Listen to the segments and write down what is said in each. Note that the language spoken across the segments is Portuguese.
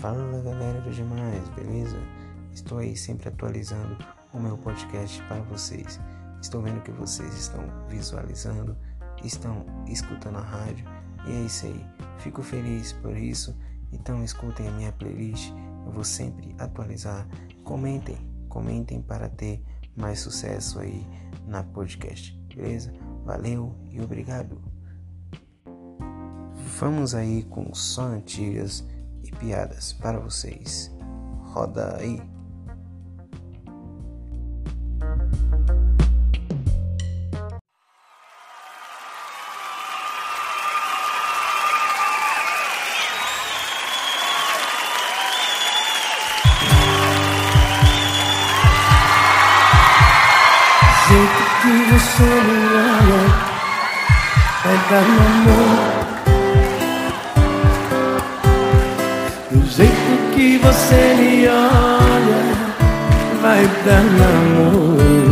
Fala galera dos demais, beleza? Estou aí sempre atualizando o meu podcast para vocês. Estou vendo que vocês estão visualizando, estão escutando a rádio e é isso aí. Fico feliz por isso. Então escutem a minha playlist, eu vou sempre atualizar. Comentem, comentem para ter mais sucesso aí na podcast, beleza? Valeu e obrigado. Vamos aí com só antigas piadas para vocês. Roda aí. jeito que você me olha vai dar namoro. Do jeito que você me olha vai dar namoro.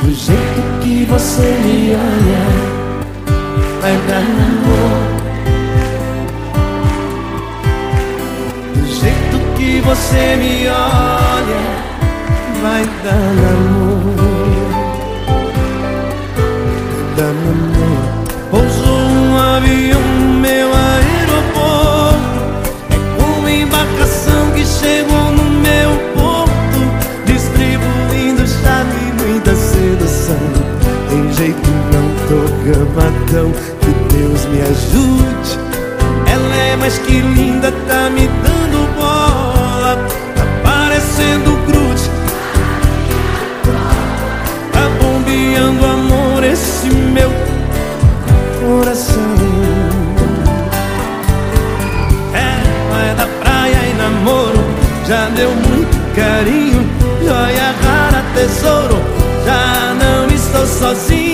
Do jeito que você me olha vai dar namoro. Do jeito que você me olha vai dar namoro, dar namoro. Pousou um avião meu tô gamadão, que Deus me ajude. Ela é mais que linda, tá me dando bola, tá parecendo grude. Tá bombeando amor esse meu coração É, é da praia e namoro Já deu muito carinho Joia rara, tesouro Já não estou sozinho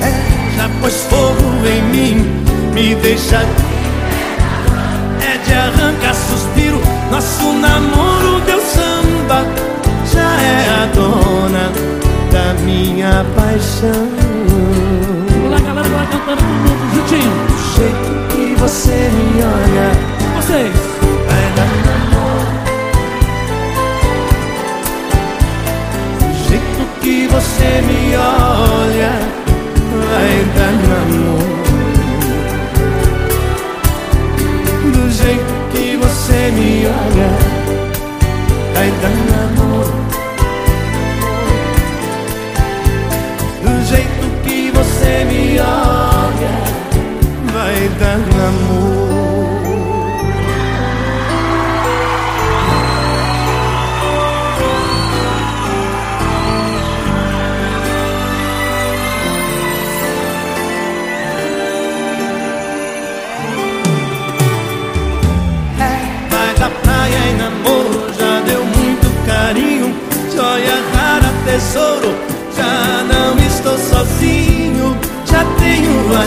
É, já pôs fogo em mim Me deixa é de arrancar suspiro. Nosso namoro deu samba, já é a dona da minha paixão. Vamos lá, galera, vai cantando todo mundo juntinho. Do jeito que você me olha, Vocês. Você me olha, vai dar namoro. Do jeito que você me olha Vai dar namoro Do jeito que você me olha Vai dar namoro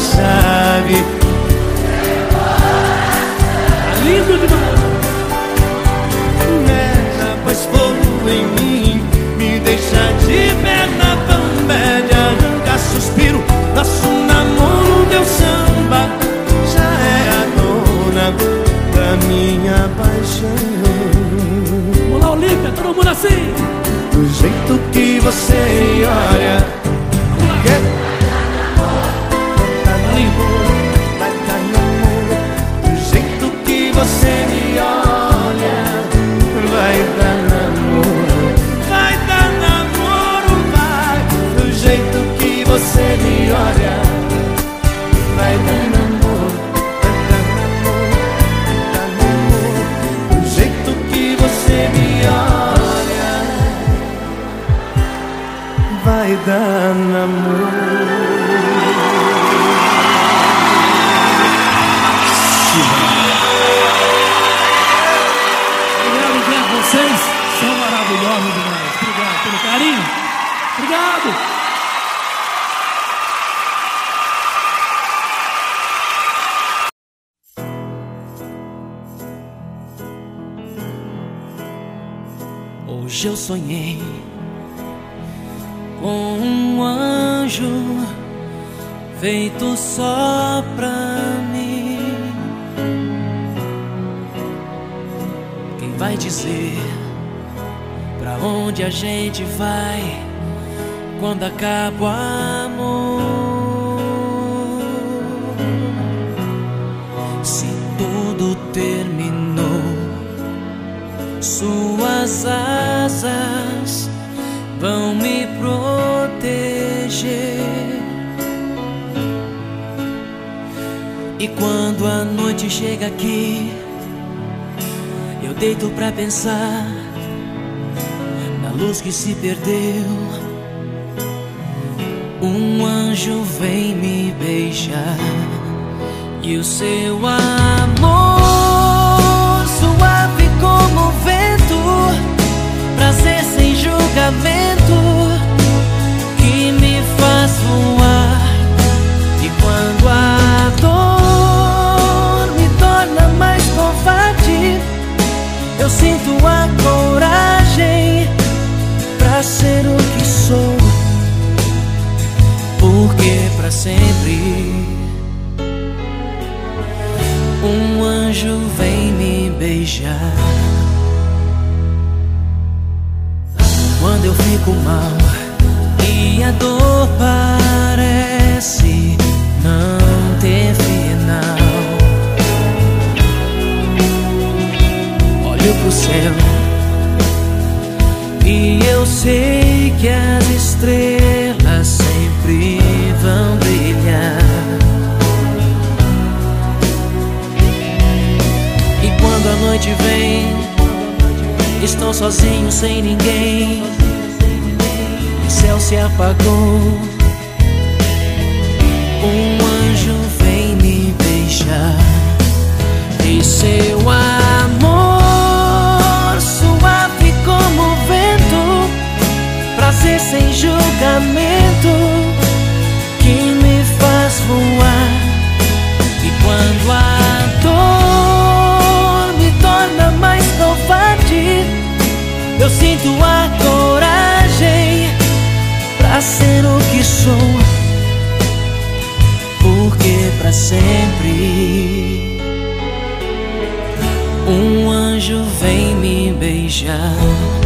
chave. Tá lindo demais. Já pôs fogo em mim, me deixa de perna bamba, de arrancar suspiro. Nosso namoro deu samba, já é a dona da minha paixão. Vamos lá, Olímpia, todo mundo assim. Do jeito que você olha Vamos lá. Você me olha Vai dar namoro Vai dar namoro, vai Do jeito que você me olha Vai dar namoro gente vai quando acaba o amor? Se tudo terminou, suas asas vão me proteger. E quando a noite chega aqui, eu deito pra pensar luz que se perdeu. Um anjo vem me beijar e o seu amor suave como vento, prazer sem julgamento que me faz voar. Mal e a dor parece não ter final. Olho pro céu e eu sei que as estrelas sempre vão brilhar. E quando a noite vem, estou sozinho sem ninguém. Se apagou. Um anjo vem me beijar. E seu amor suave como o vento, prazer sem julgamento que me faz voar. E quando a dor me torna mais covarde, eu sinto a coragem pra ser o que sou. Porque pra sempre um anjo vem me beijar.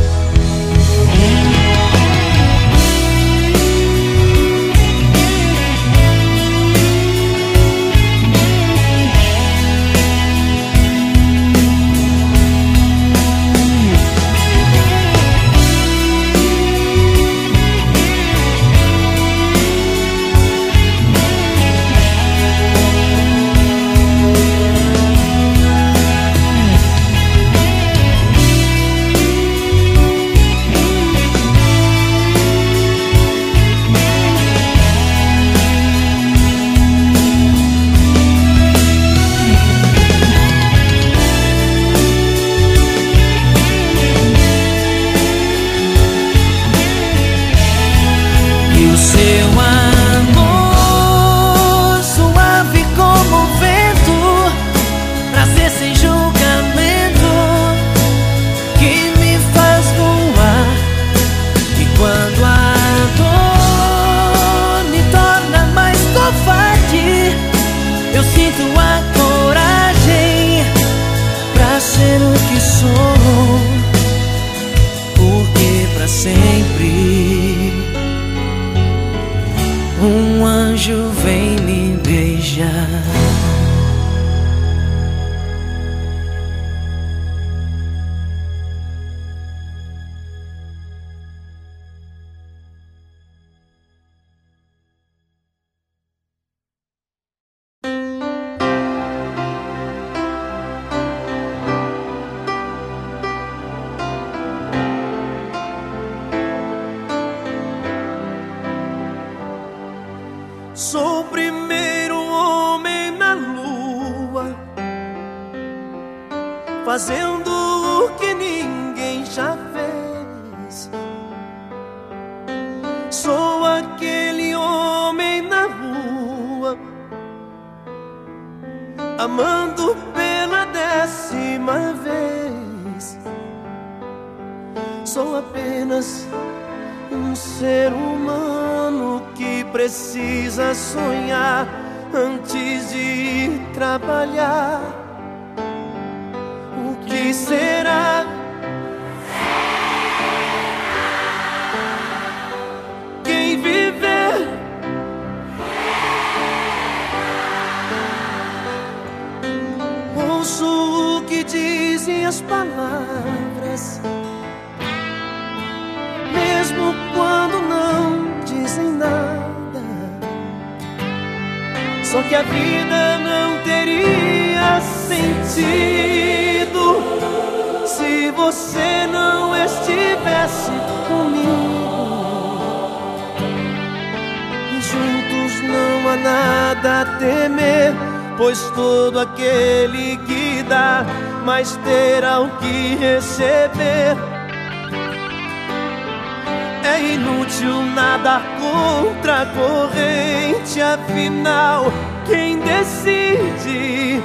gente, afinal, quem decide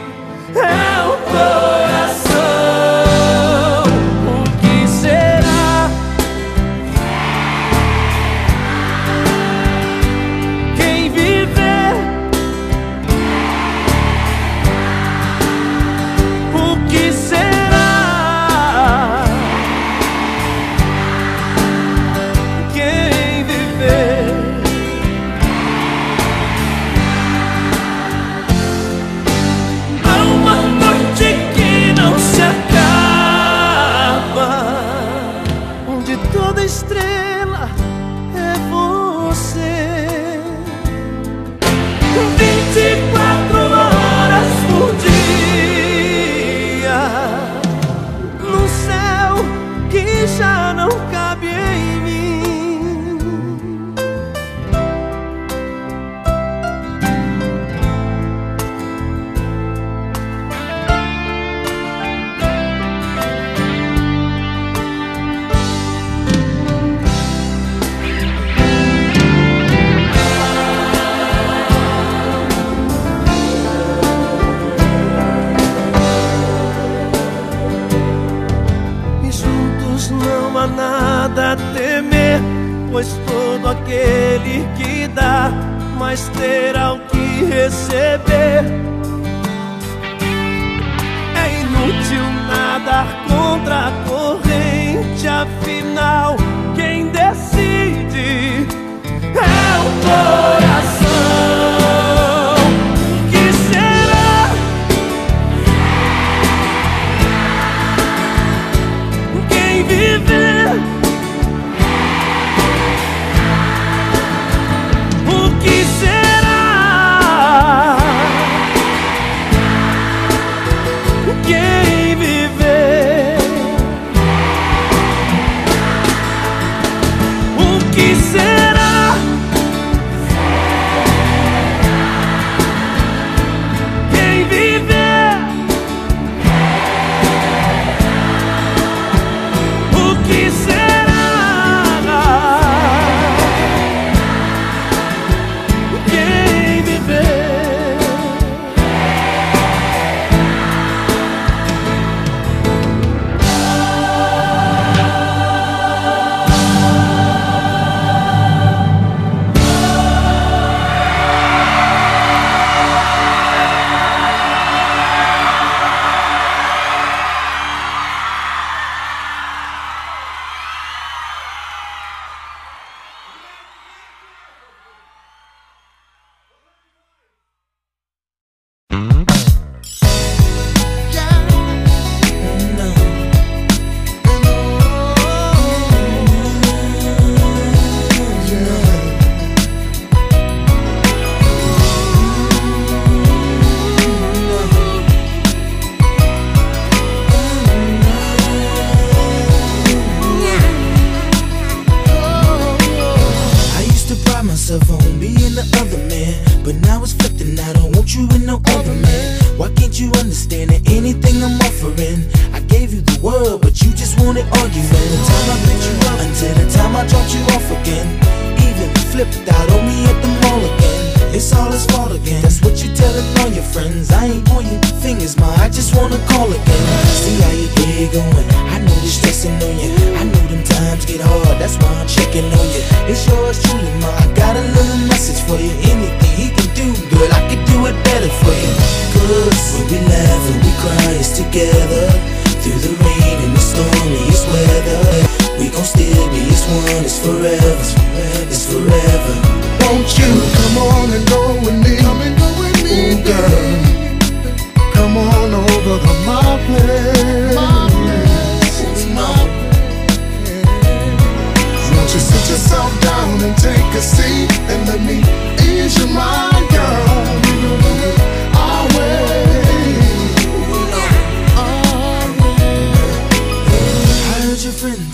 é o coração. aquele que dá, mas terá o que receber. É inútil nadar contra a corrente, afinal, quem decide é o coração. and take a seat and let me ease your mind.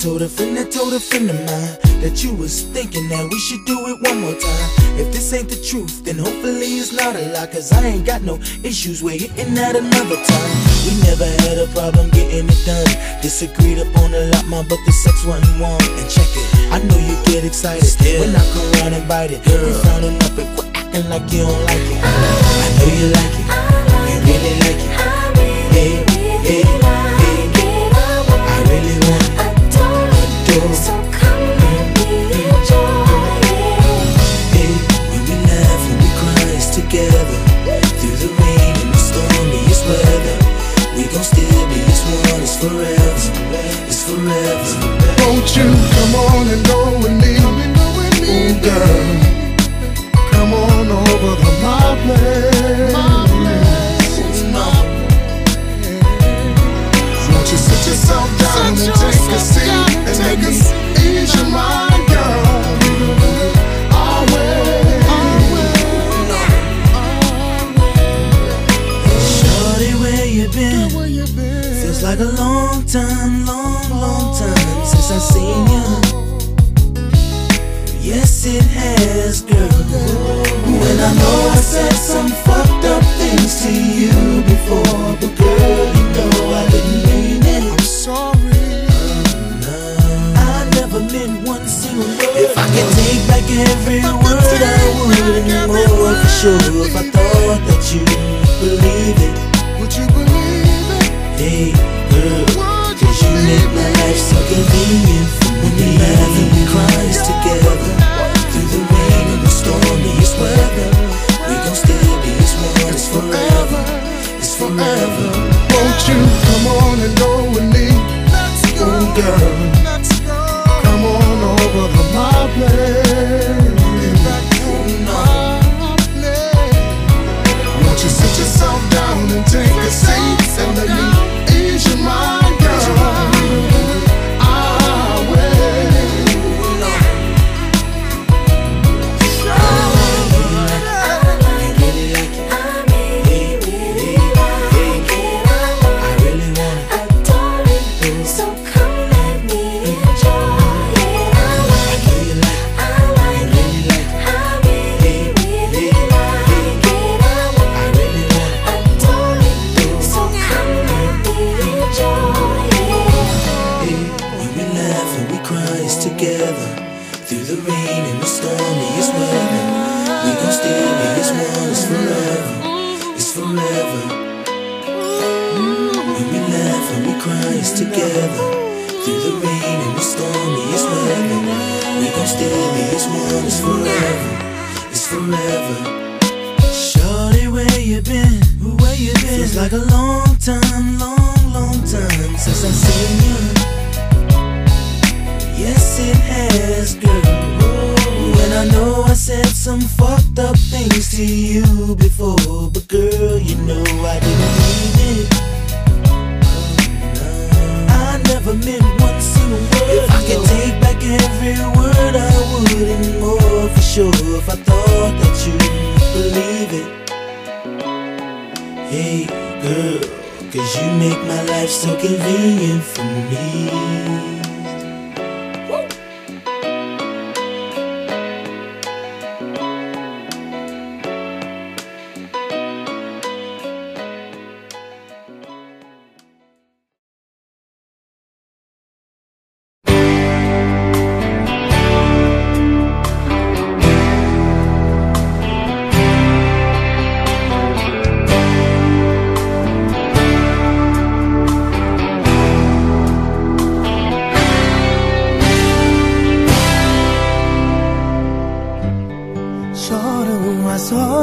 Told a friend, I told a friend of mine that you was thinking that we should do it one more time. If this ain't the truth, then hopefully it's not a lie. Cause I ain't got no issues with hitting that another time. We never had a problem getting it done. Disagreed upon a lot, my, but the sex wasn't warm. And check it, I know you get excited Still. when I come around and bite it. Girl. We frowning up and quit acting like you don't like it. I, know you like it, I you really like it. Like yeah, yeah. Yes. said some fucked up things to you before, but girl, you know I didn't mean it. I'm sorry. I never meant one single word. If I could take back every word, I would and more for sure. If I thought that you believe it, would you believe it? Hey, girl, cause you make my life so convenient. forever. Won't you come on and go with me? Let's go, oh, girl.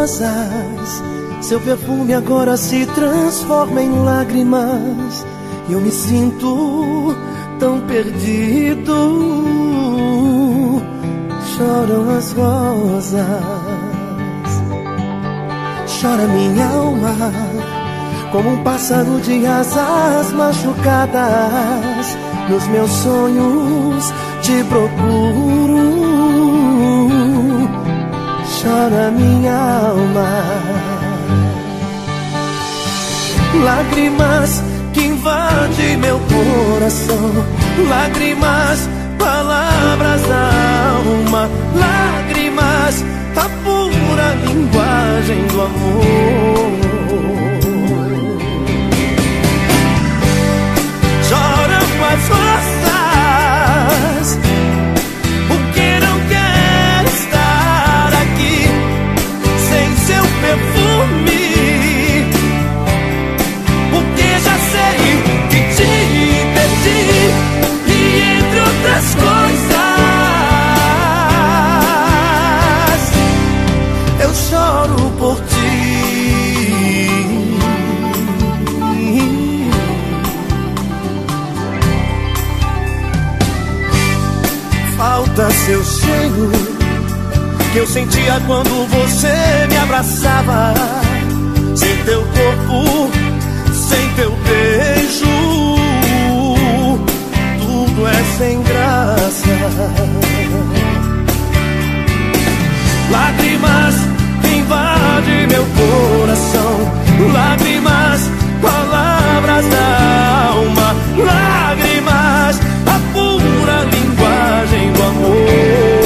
rosas. Seu perfume agora se transforma em lágrimas. E eu me sinto tão perdido. Choram as rosas. Chora minha alma, como um pássaro de asas machucadas. Nos meus sonhos te procuro chora minha alma. Lágrimas que invadem meu coração, lágrimas, palavras da alma, lágrimas, a pura linguagem do amor. Que eu sentia quando você me abraçava Sem teu corpo sem teu beijo, tudo é sem graça. Lágrimas invadem meu coração, lágrimas, palavras da alma, lágrimas, a pura linguagem do amor.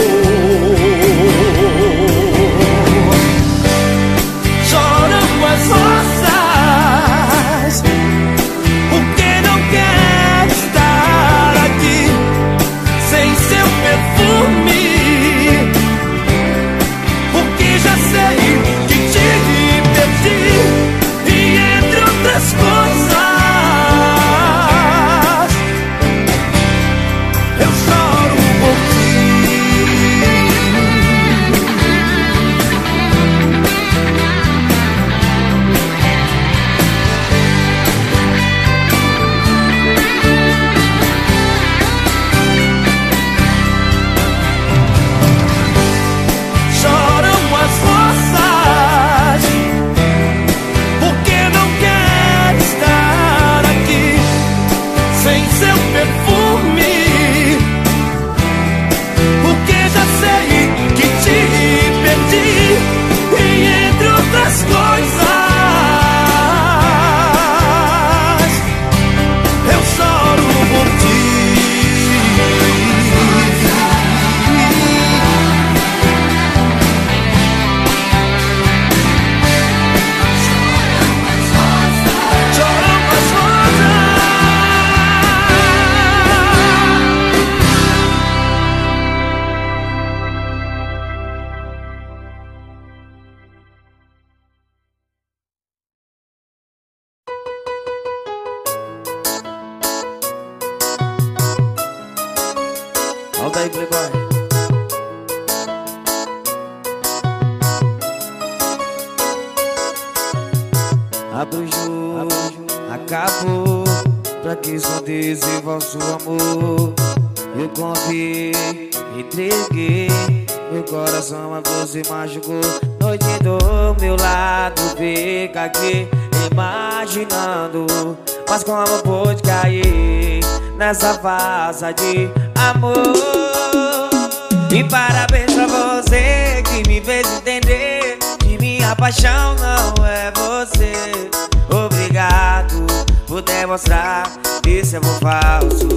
Falso.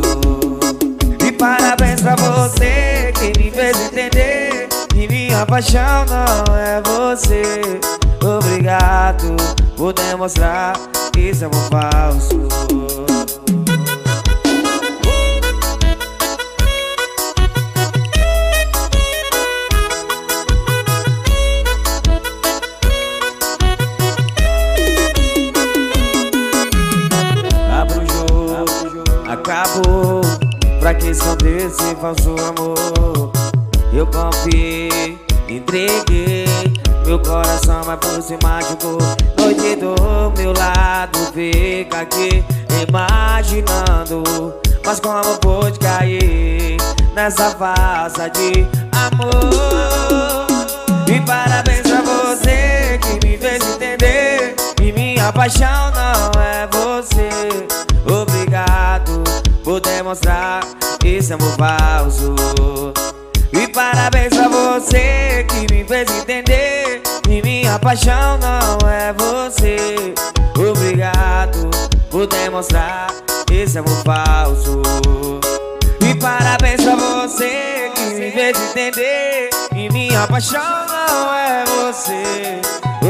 E parabéns pra você que me fez entender que minha paixão não é você. Obrigado por demonstrar que esse amor falso. Pra que esconder esse falso amor? Eu confiei, entreguei. Meu coração vai por cima machucou Noite do meu lado Fica aqui imaginando Mas como pôde cair Nessa farsa de amor E parabéns pra você Que me fez entender Que minha paixão não é você Por demonstrar Esse amor falso. E parabéns pra você que me fez entender Que minha paixão não é você. Obrigado por demonstrar esse amor falso. E parabéns pra você que me fez entender Que minha paixão não é você.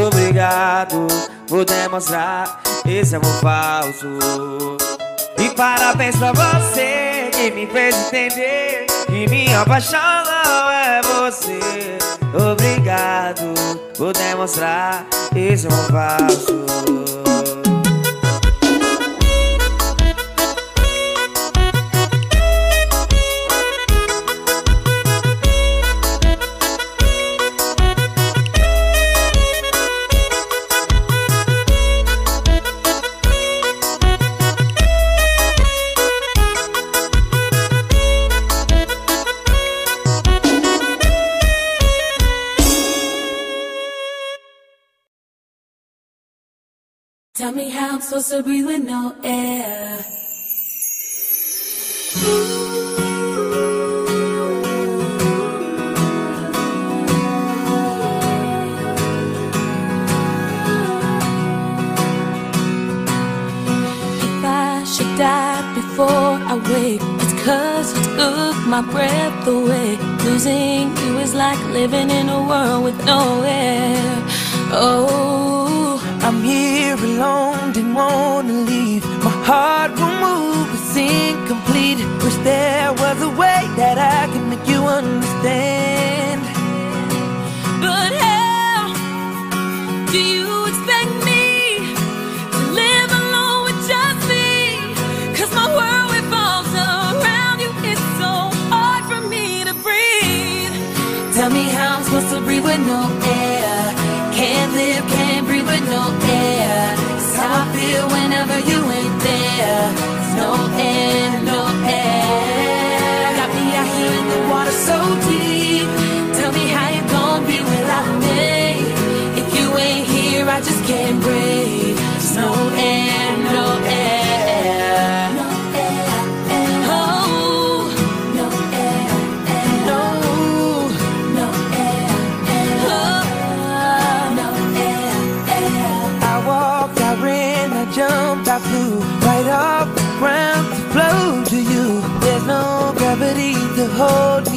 Obrigado por demonstrar esse amor falso E parabéns pra você que me fez entender Que minha paixão não é você. Obrigado por demonstrar esse amor falso Tell me how I'm supposed to breathe with no air. If I should die before I wake, it's cause you took my breath away. Losing you is like living in a world with no air. Oh, I'm here alone, didn't wanna leave. My heart will move, it's incomplete. Wish there was a way that I can make you understand. but how do you expect me to live alone with just my world revolves around you. It's so hard for me to breathe. Tell me how I'm supposed to breathe with no air. Feel whenever you ain't there. No air, no air. Got me out here in the water so deep. Tell me how you gonna be without me. If you ain't here, I just can't breathe. There's no hold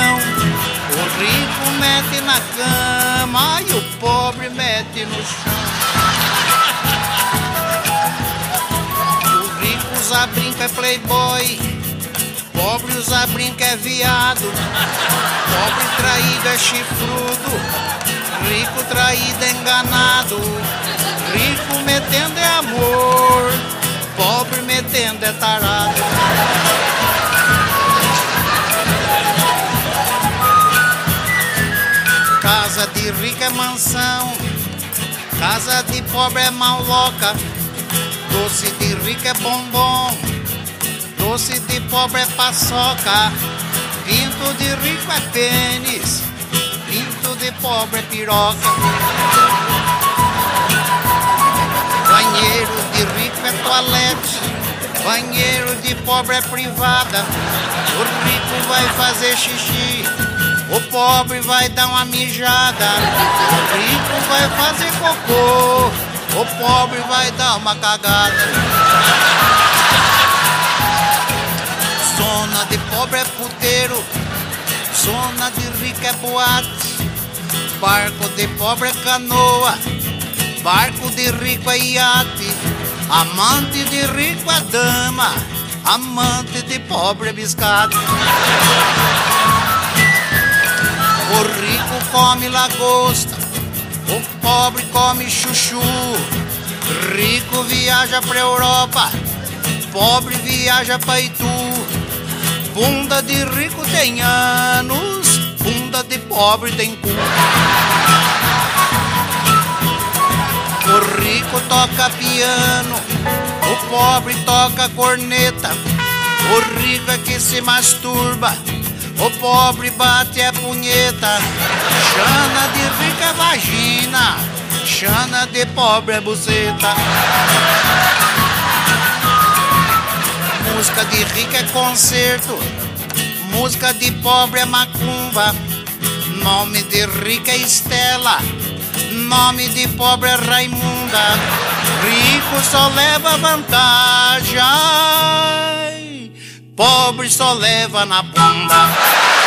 cagão. O rico mete na cama e o pobre mete no chão. O rico usa brinco é playboy, pobre usa brinco é viado. Pobre traído é chifrudo, rico traído é enganado. Rico metendo é amor, pobre metendo é tarado. De rico é mansão, casa de pobre é maloca. Doce de rico é bombom, doce de pobre é paçoca. Pinto de rico é pênis, pinto de pobre é piroca. Banheiro de rico é toalete, banheiro de pobre é privada. O rico vai fazer xixi, o pobre vai dar uma mijada. O rico vai fazer cocô, o pobre vai dar uma cagada. Zona de pobre é puteiro, zona de rico é boate. Barco de pobre é canoa, barco de rico é iate. Amante de rico é dama, amante de pobre é biscate. O rico come lagosta, o pobre come chuchu. Rico viaja pra Europa, pobre viaja pra Itu. Bunda de rico tem anos, bunda de pobre tem cu. O rico toca piano, o pobre toca corneta. O rico é que se masturba, o pobre bate a punheta. Chana de rico é vagina, chana de pobre é buceta. Música de rico é concerto, música de pobre é macumba. Nome de rico é Estela, nome de pobre é Raimunda. Rico só leva vantagem, pobre só leva na bunda.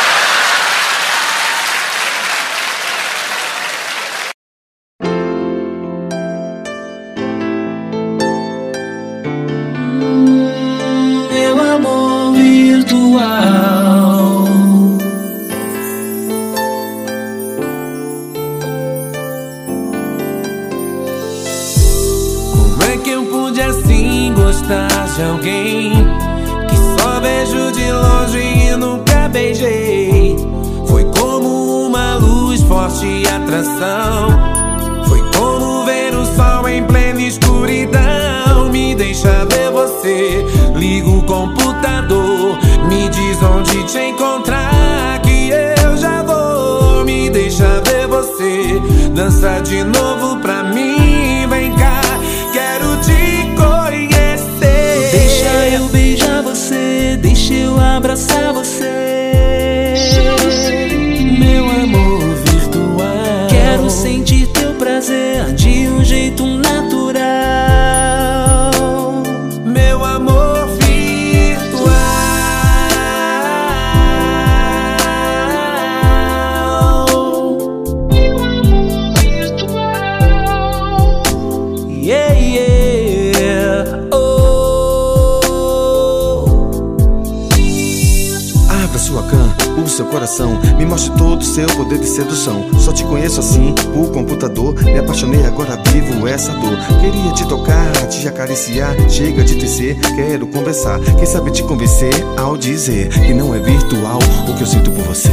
Me mostre todo o seu poder de sedução. Só te conheço assim, por computador. Me apaixonei, agora vivo essa dor. Queria te tocar, te acariciar. Chega de tecer, quero conversar. Quem sabe te convencer ao dizer que não é virtual o que eu sinto por você.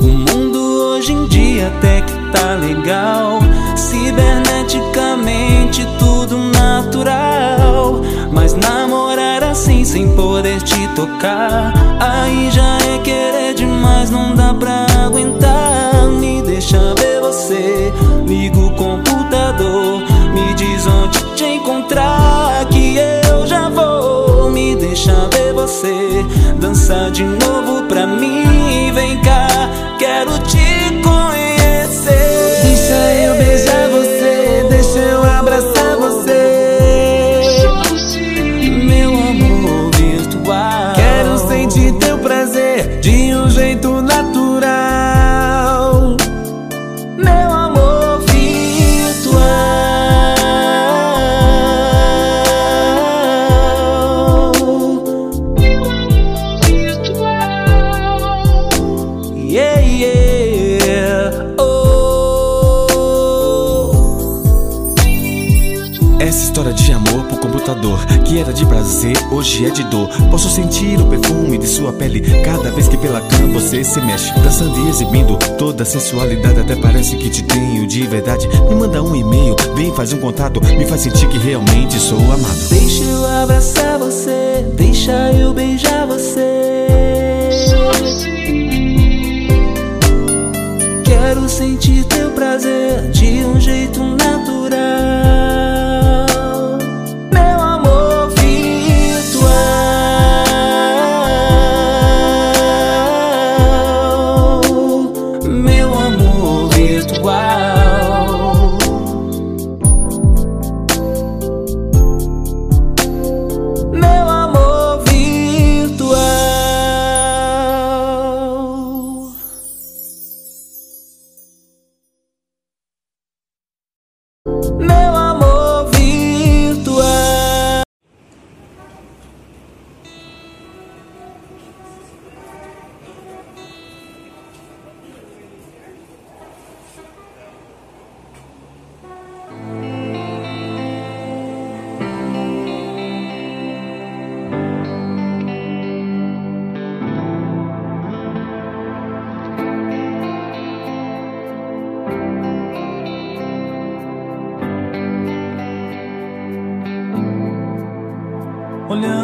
O mundo hoje em dia até que tá legal. Ciberneticamente tudo natural. Mas namorar assim sem poder te tocar. Aí já é querer demais, não dá pra aguentar. Me deixa ver você, liga o computador. Me diz onde te encontrar, que eu já vou. Me deixa ver você, dançar de novo pra mim. Vem cá, quero te computador, que era de prazer, hoje é de dor. Posso sentir o perfume de sua pele cada vez que pela cama você se mexe, dançando e exibindo toda a sensualidade. Até parece que te tenho de verdade. Me manda um e-mail, vem faz um contato, me faz sentir que realmente sou amado. Deixa eu abraçar você, deixa eu beijar você. Quero sentir teu prazer de um jeito natural.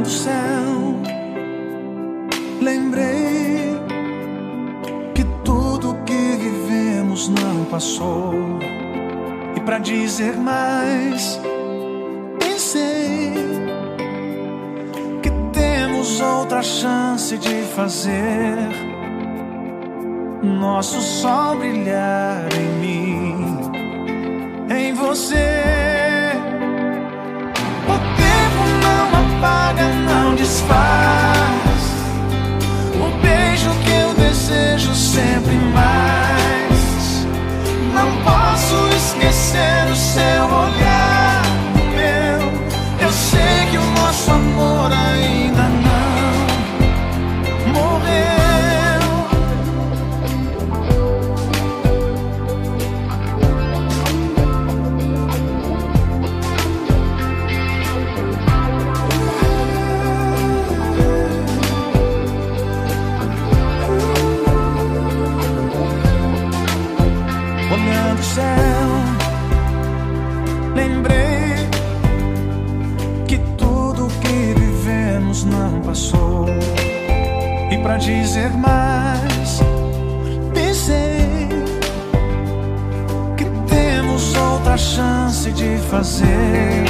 Céu, lembrei que tudo que vivemos não passou. E pra dizer mais, pensei que temos outra chance de fazer nosso sol brilhar em mim, em você. Desfaz. O beijo que eu desejo sempre mais. Não posso esquecer o seu olhar, dizer mais, pensei que temos outra chance de fazer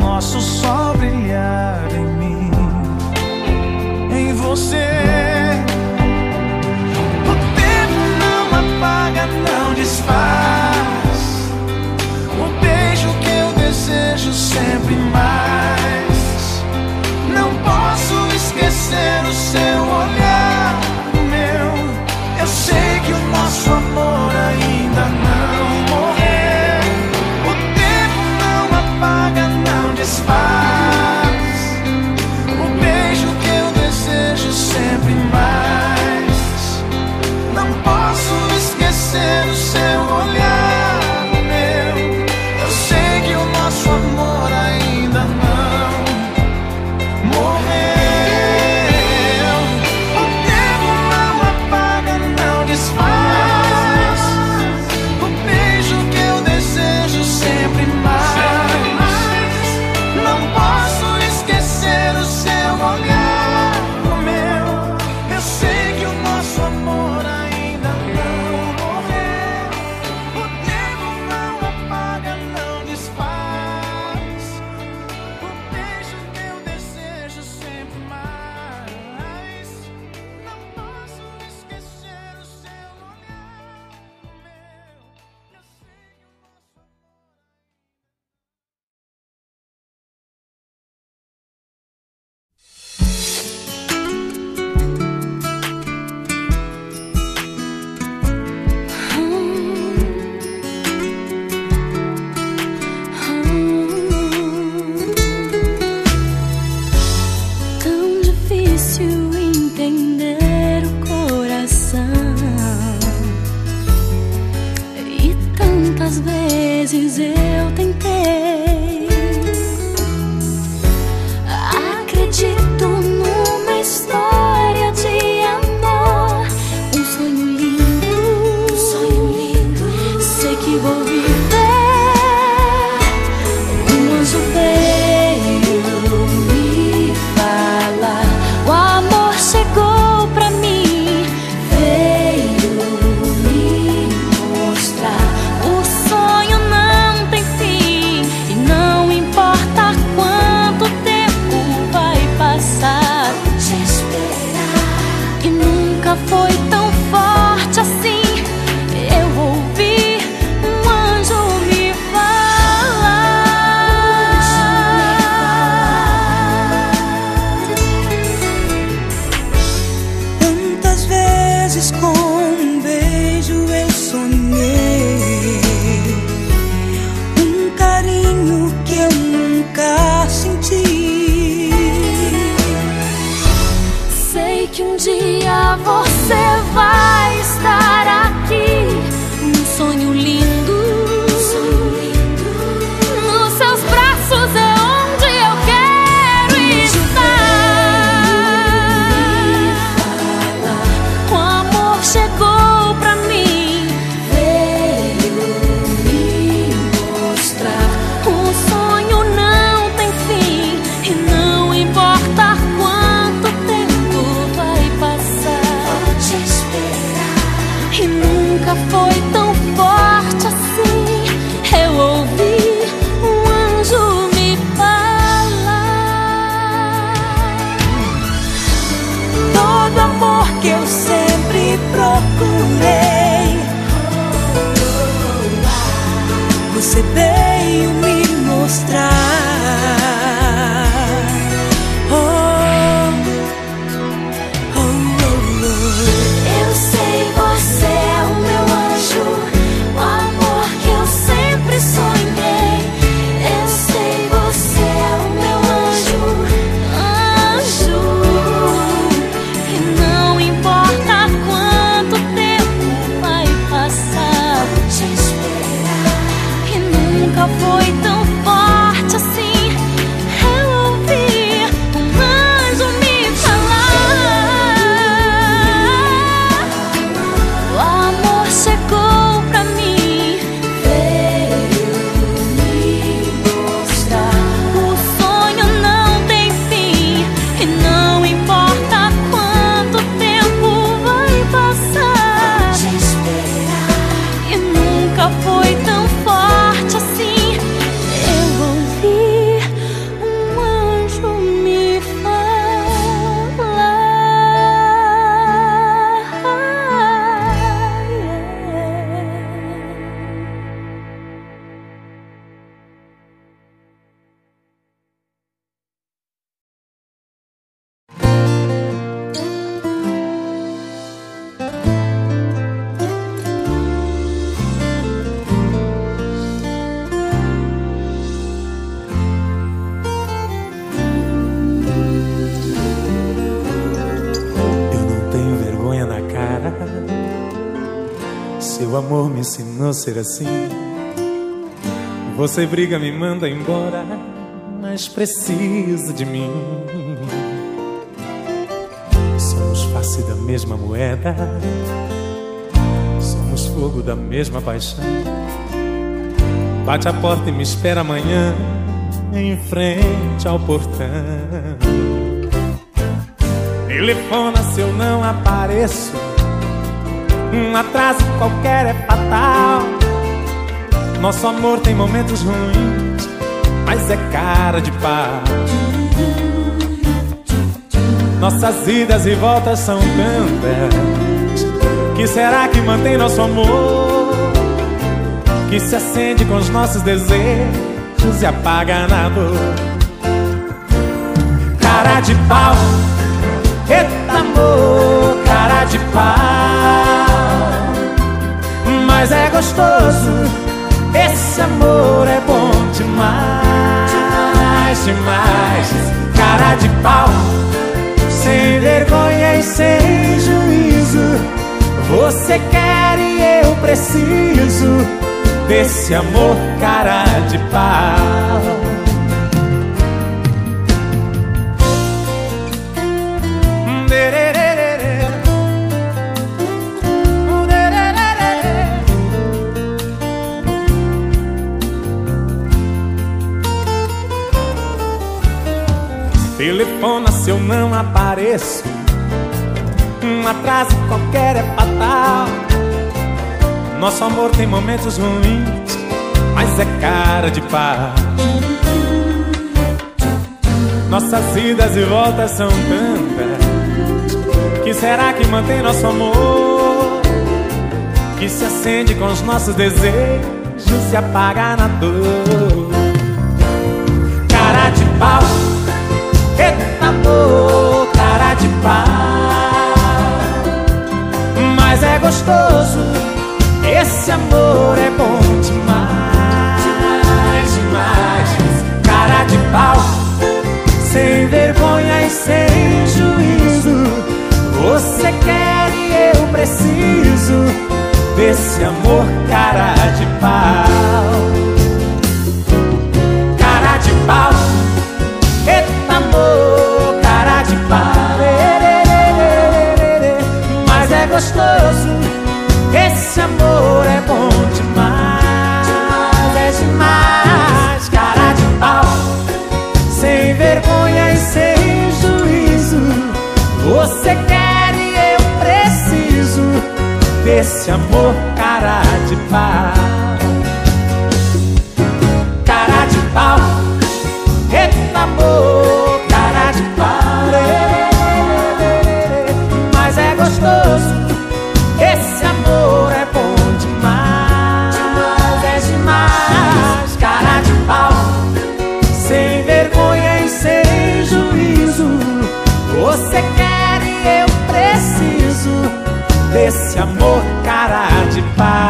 nosso sol brilhar em mim, em você. O tempo não apaga, não desfaz. O beijo que eu desejo sempre mais. Esquecer o seu olhar, meu. Eu sei que o nosso amor ainda não morreu. O tempo não apaga, não desfaz. Ensinou ser assim. Você briga, me manda embora, mas precisa de mim. Somos face da mesma moeda. Somos fogo da mesma paixão. Bate a porta e me espera amanhã, em frente ao portão. Telefona se eu não apareço. Um atraso qualquer é fatal. Nosso amor tem momentos ruins, mas é cara de pau. Nossas idas e voltas são tantas. Que será que mantém nosso amor? Que se acende com os nossos desejos e apaga na dor. Cara de pau. Eita amor, cara de pau Mas é gostoso, esse amor é bom demais, demais. Cara de pau, sem vergonha e sem juízo. Você quer e eu preciso desse amor cara de pau. Telefona se eu não apareço. Um atraso qualquer é fatal. Nosso amor tem momentos ruins, mas é cara de pau. Nossas idas e voltas são tantas. Que será que mantém nosso amor? Que se acende com os nossos desejos, se apaga na dor. Cara de pau, amor, cara de pau. Mas é gostoso, esse amor é bom demais, demais. Cara de pau, sem vergonha e sem juízo. Você quer e eu preciso desse amor, cara de pau. Gostoso, esse amor é bom demais, é demais. Cara de pau, sem vergonha e sem juízo. Você quer e eu preciso desse amor, cara de pau. Cara de pau, eita amor, é gostoso, desse amor, cara de pau.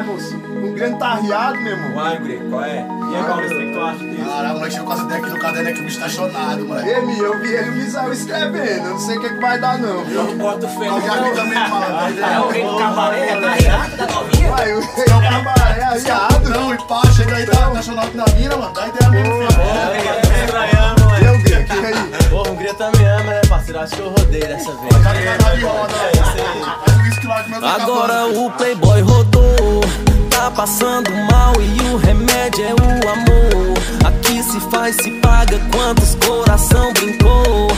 Rapaz, moço, o grande tá riado, meu irmão. Vai, Guri, qual é? E aí, Maurício, o que tu acha disso? Caralho, nós chegou com as ideias aqui no caderno aqui, o bicho tá chonado, moleque. Ele, eu vi ele visual escrevendo, eu não sei o que, que vai dar, não. Eu não boto fé, Eu já vi também, mano. É alguém do cabaré, tá riado da novinha? Vai, o cabaré arriado. Não, e pá, chega aí, tá, tá chonado na mina, mano. Dá ideia mesmo, filho. moleque. Eu vi aqui, aí. Porra, o Hungria também ama, né, parceiro? Acho que eu rodei dessa vez. Tá ligado É o que tá Agora o playboy rodou Tá passando mal e o remédio é o amor. Aqui se faz, se paga quantos coração brincou.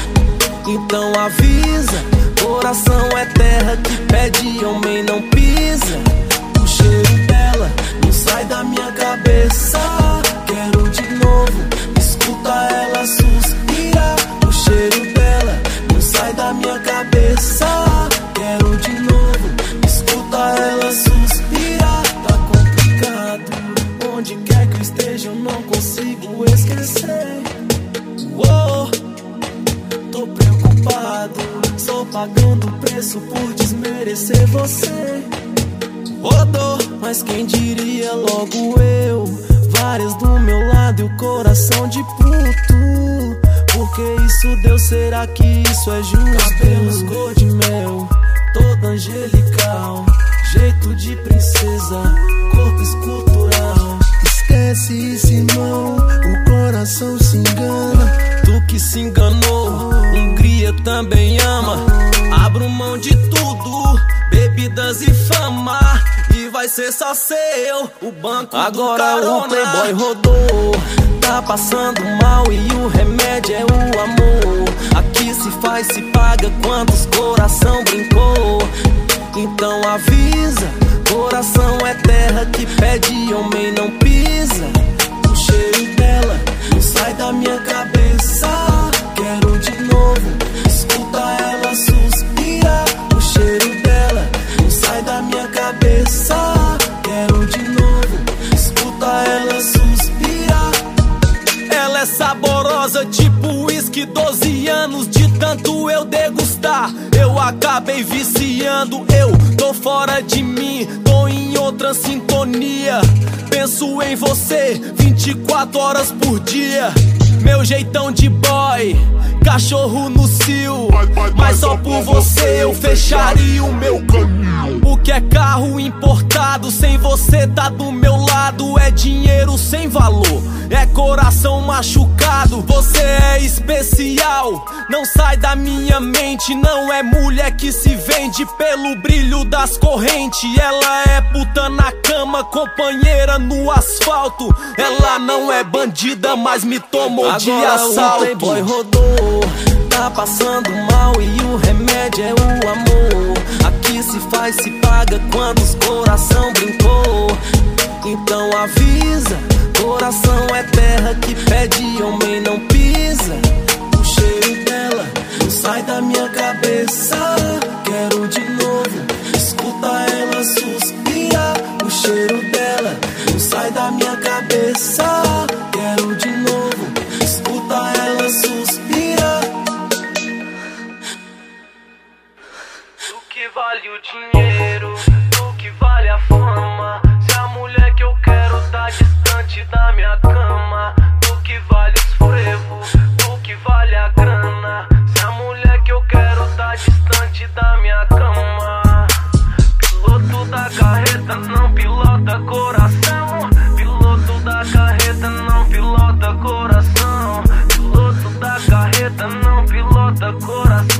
Então avisa Coração é terra que pede homem não pisa. O cheiro dela não sai da minha cabeça você Rodou, mas quem diria logo eu Várias do meu lado e o coração de puto Porque isso deu, será que isso é justo? Cabelos cor de mel, toda angelical Jeito de princesa, corpo escultural Esquece isso, irmão. O coração se engana. Tu que se enganou, Hungria também ama. Abro mão de tudo, e fama. E vai ser só seu o banco Agora do o playboy rodou. Tá passando mal e o remédio é o amor. Aqui se faz, se paga quantos coração brincou. Então avisa, coração é terra que pede homem não pisa. O cheiro dela não sai da minha cabeça. Eu acabei viciando, eu tô fora de mim, tô em outra sintonia. Penso em você 24 horas por dia. Meu jeitão de boy, cachorro no cio. Mas só por você eu fecharia o meu caminho. O que é carro importado, sem você tá do meu lado. É dinheiro sem valor, é coração machucado. Você é especial, não sai da minha mente. Não é mulher que se vende pelo brilho das correntes. Ela é puta na cama, companheira no asfalto. Ela não é bandida, mas me tomou de Agora assalto. o playboy rodou Tá passando mal e o remédio é o amor. Aqui se faz, se paga quantos coração brincou. Então avisa Coração é terra que pede, homem não pisa. O cheiro dela não sai da minha cabeça. Quero de novo Escuta ela suspirar. O cheiro dela não sai da minha cabeça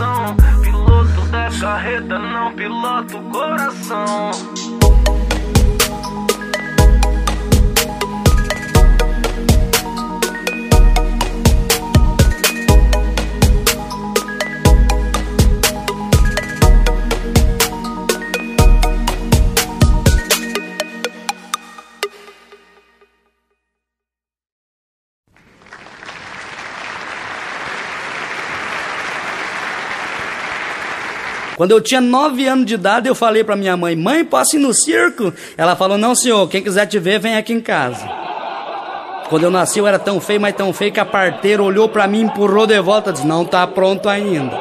coração. Piloto da carreta não pilota o coração. Quando eu tinha 9 anos de idade, eu falei pra minha mãe: Mãe, posso ir no circo? Ela falou: Não, senhor, quem quiser te ver, vem aqui em casa. Quando eu nasci, eu era tão feio, mas tão feio que a parteira olhou pra mim, empurrou de volta e disse: Não tá pronto ainda.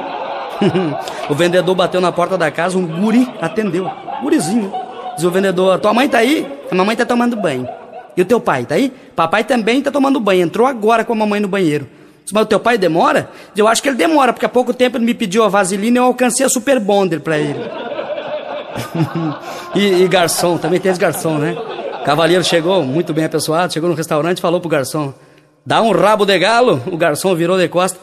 o vendedor bateu na porta da casa, um guri atendeu. Gurizinho. Diz o vendedor: Tua mãe tá aí? A mamãe tá tomando banho. E o teu pai tá aí? Papai também tá tomando banho. Entrou agora com a mamãe no banheiro. Mas o teu pai demora? Eu acho que ele demora, porque há pouco tempo ele me pediu a vaselina e eu alcancei a Super Bonder pra ele. e, e garçom, também tem esse garçom, né? Cavaleiro chegou, muito bem apessoado, chegou no restaurante e falou pro garçom: Dá um rabo de galo. O garçom virou de costas.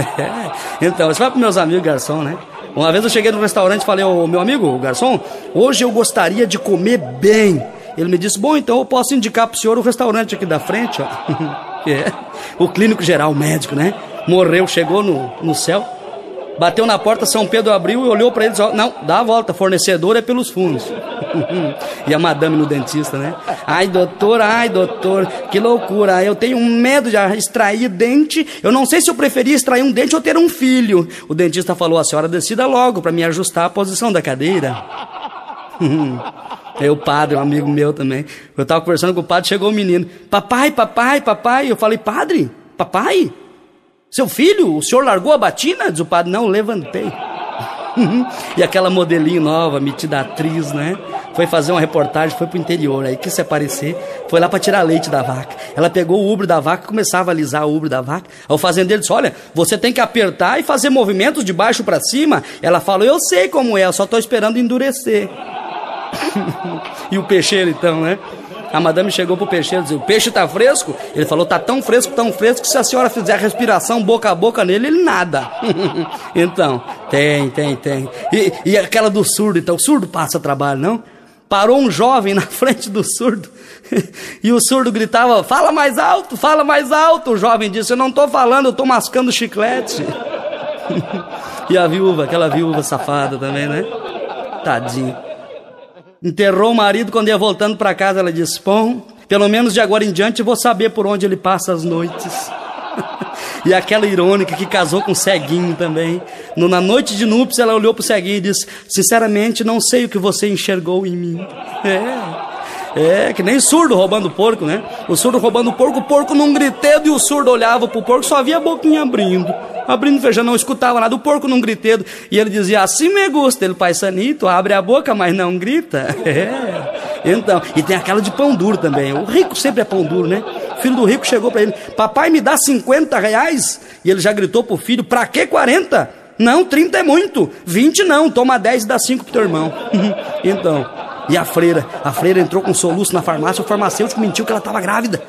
então, isso vai pros meus amigos garçom, né? Uma vez eu cheguei no restaurante e falei, ô meu amigo, garçom, hoje eu gostaria de comer bem. Ele me disse, bom, então eu posso indicar pro senhor o restaurante aqui da frente, ó. Que é o clínico geral, o médico, né? Morreu, chegou no, no céu, bateu na porta, São Pedro abriu e olhou pra ele e disse, não, dá a volta, fornecedor é pelos fundos. e a madame no dentista, né? Ai, doutor, ai, doutor, que loucura, eu tenho um medo de extrair dente, eu não sei se eu preferia extrair um dente ou ter um filho. O dentista falou, a senhora decida logo pra me ajustar a posição da cadeira. Aí o padre, um amigo meu também. Eu tava conversando com o padre, chegou o menino. Papai, papai, papai. Eu falei, padre, papai? Seu filho, o senhor largou a batina? Diz o padre, não, levantei. e aquela modelinho nova, metida atriz, né? Foi fazer uma reportagem, foi pro interior, aí quis se aparecer, foi lá para tirar leite da vaca. Ela pegou o ubro da vaca, começava a alisar o ubro da vaca. Aí o fazendeiro disse: Olha, você tem que apertar e fazer movimentos de baixo para cima. Ela falou: Eu sei como é, eu só tô esperando endurecer. e o peixeiro, então, né? A madame chegou pro peixeiro e disse: O peixe tá fresco? Ele falou: Tá tão fresco, tão fresco, que se a senhora fizer respiração boca a boca nele, ele nada. então, tem, tem, tem. E, e aquela do surdo, então, o surdo passa trabalho, não? Parou um jovem na frente do surdo e o surdo gritava: Fala mais alto, fala mais alto. O jovem disse: Eu não tô falando, eu tô mascando chiclete. e a viúva, aquela viúva safada também, né? Tadinho. Enterrou o marido quando ia voltando para casa. Ela disse: Bom, pelo menos de agora em diante vou saber por onde ele passa as noites. e aquela irônica que casou com o ceguinho também. Na noite de núpcias, ela olhou pro ceguinho e disse: Sinceramente, não sei o que você enxergou em mim. É. É, que nem surdo roubando porco, né? O surdo roubando porco, o porco num gritedo e o surdo olhava pro porco, só via a boquinha abrindo. Abrindo e não escutava nada. O porco num gritedo. E ele dizia, assim me gusta. Ele, pai sanito, abre a boca, mas não grita. É. Então, e tem aquela de pão duro também. O rico sempre é pão duro, né? O filho do rico chegou para ele, papai me dá 50 reais? E ele já gritou pro filho, pra que 40? Não, 30 é muito. 20 não, toma 10 e dá 5 pro teu irmão. então, e a freira? A freira entrou com um soluço na farmácia, o farmacêutico mentiu que ela estava grávida.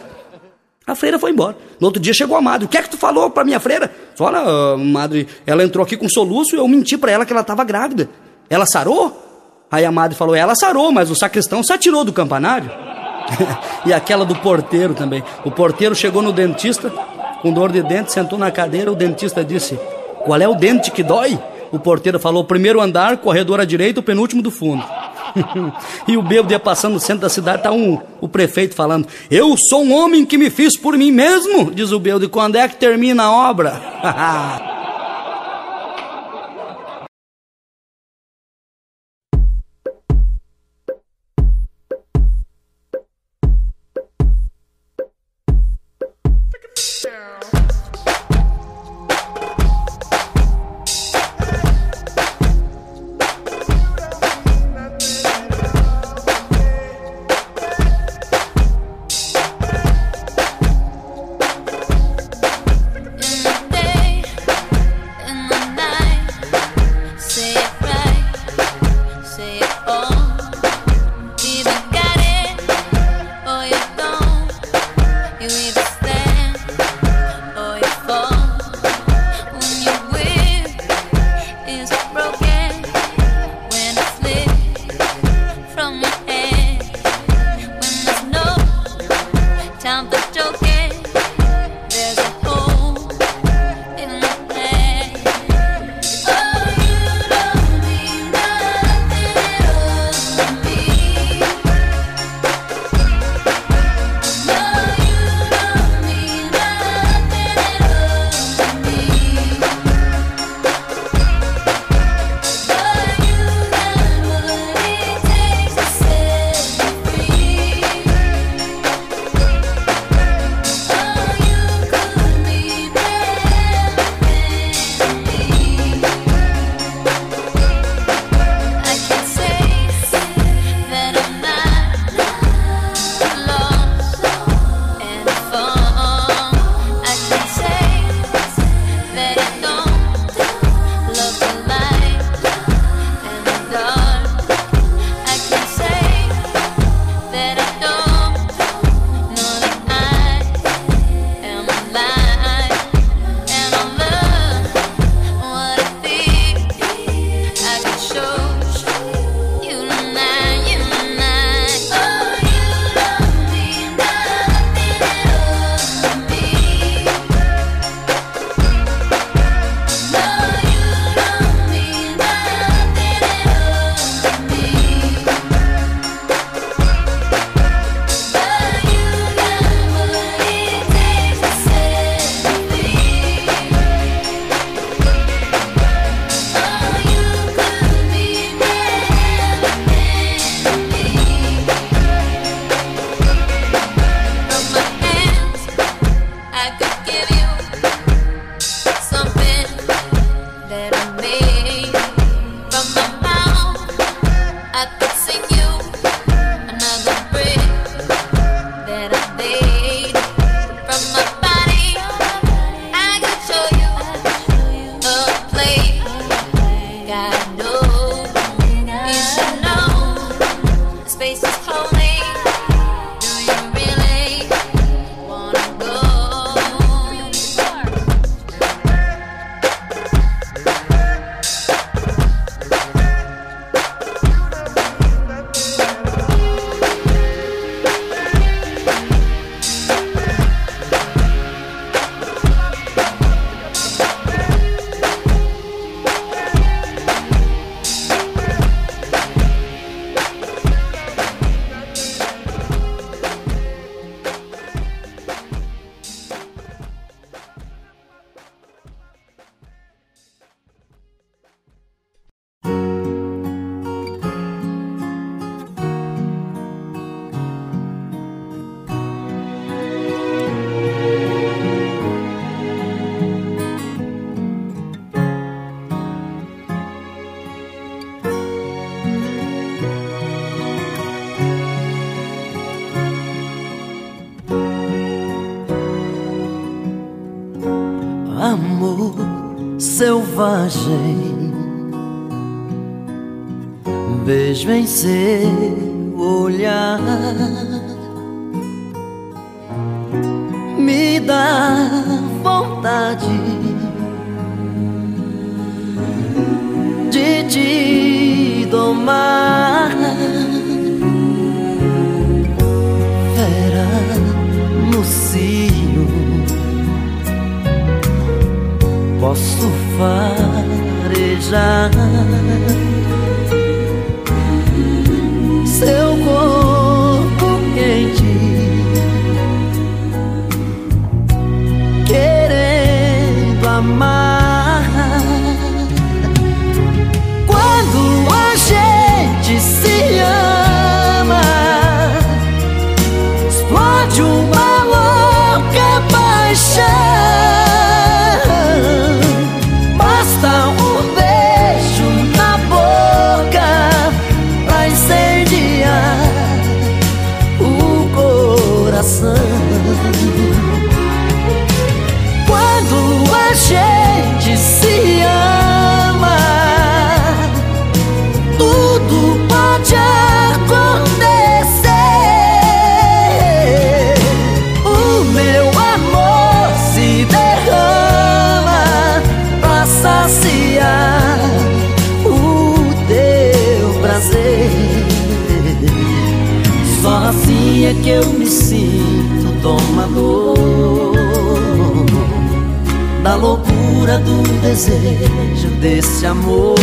A freira foi embora. No outro dia chegou a madre. O que é que tu falou para minha freira? Olha, ah, madre, ela entrou aqui com soluço e eu menti para ela que ela estava grávida. Ela sarou? Aí a madre falou: ela sarou, mas o sacristão se atirou do campanário. e aquela do porteiro também. O porteiro chegou no dentista com dor de dente, sentou na cadeira. O dentista disse: Qual é o dente que dói? O porteiro falou: Primeiro andar, corredor à direita, o penúltimo do fundo. E o bêbado ia passando no centro da cidade, tá um, o prefeito falando: Eu sou um homem que me fiz por mim mesmo, diz o bêbado. E quando é que termina a obra? selvagem. Beijo em ser amar. Quando a gente se ama, explode uma louca paixão. desejo desse amor.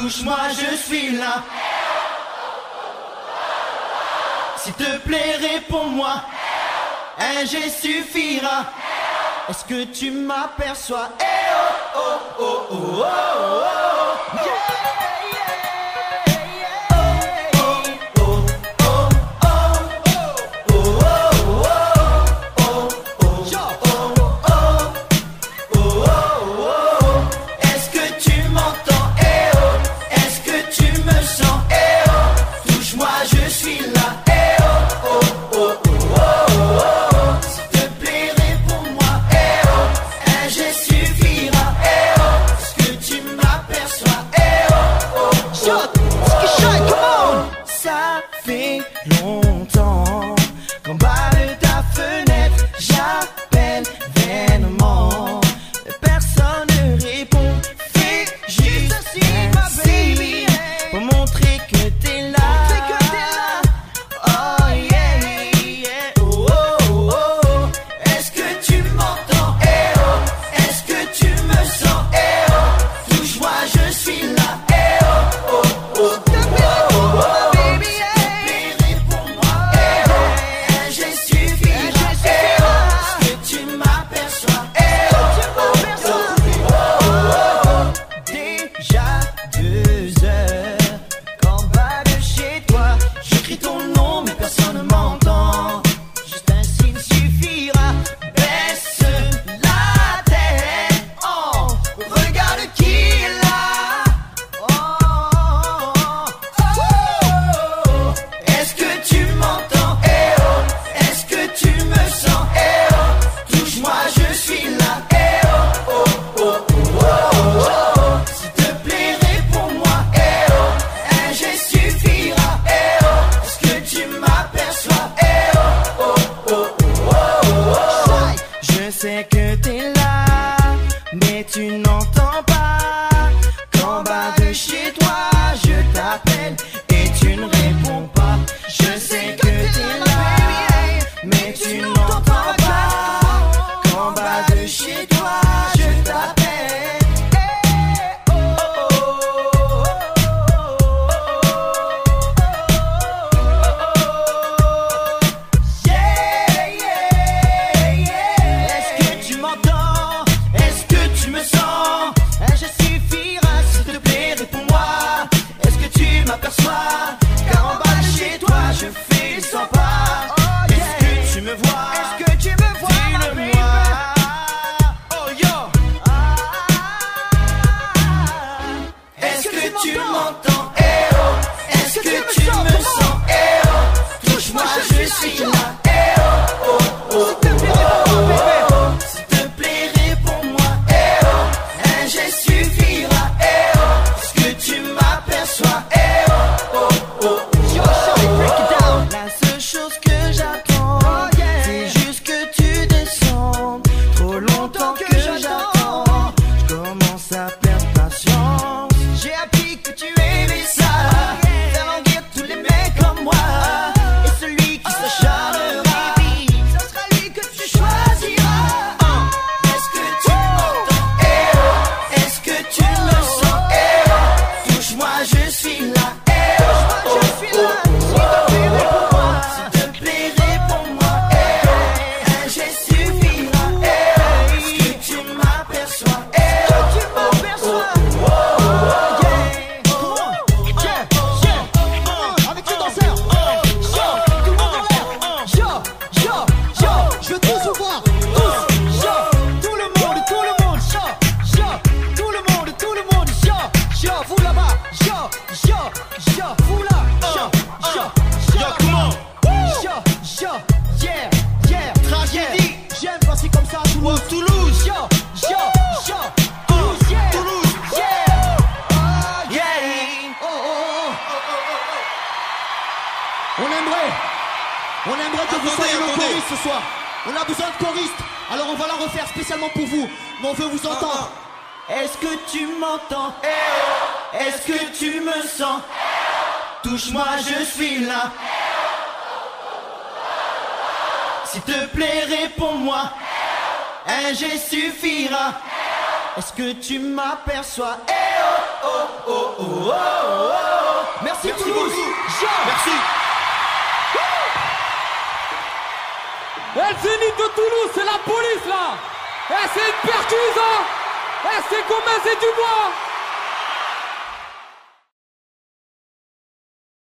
touche-moi, je suis là. S'il te plaît, réponds-moi. Un G suffira. Est-ce que tu m'aperçois? Eh oh oh oh oh oh oh.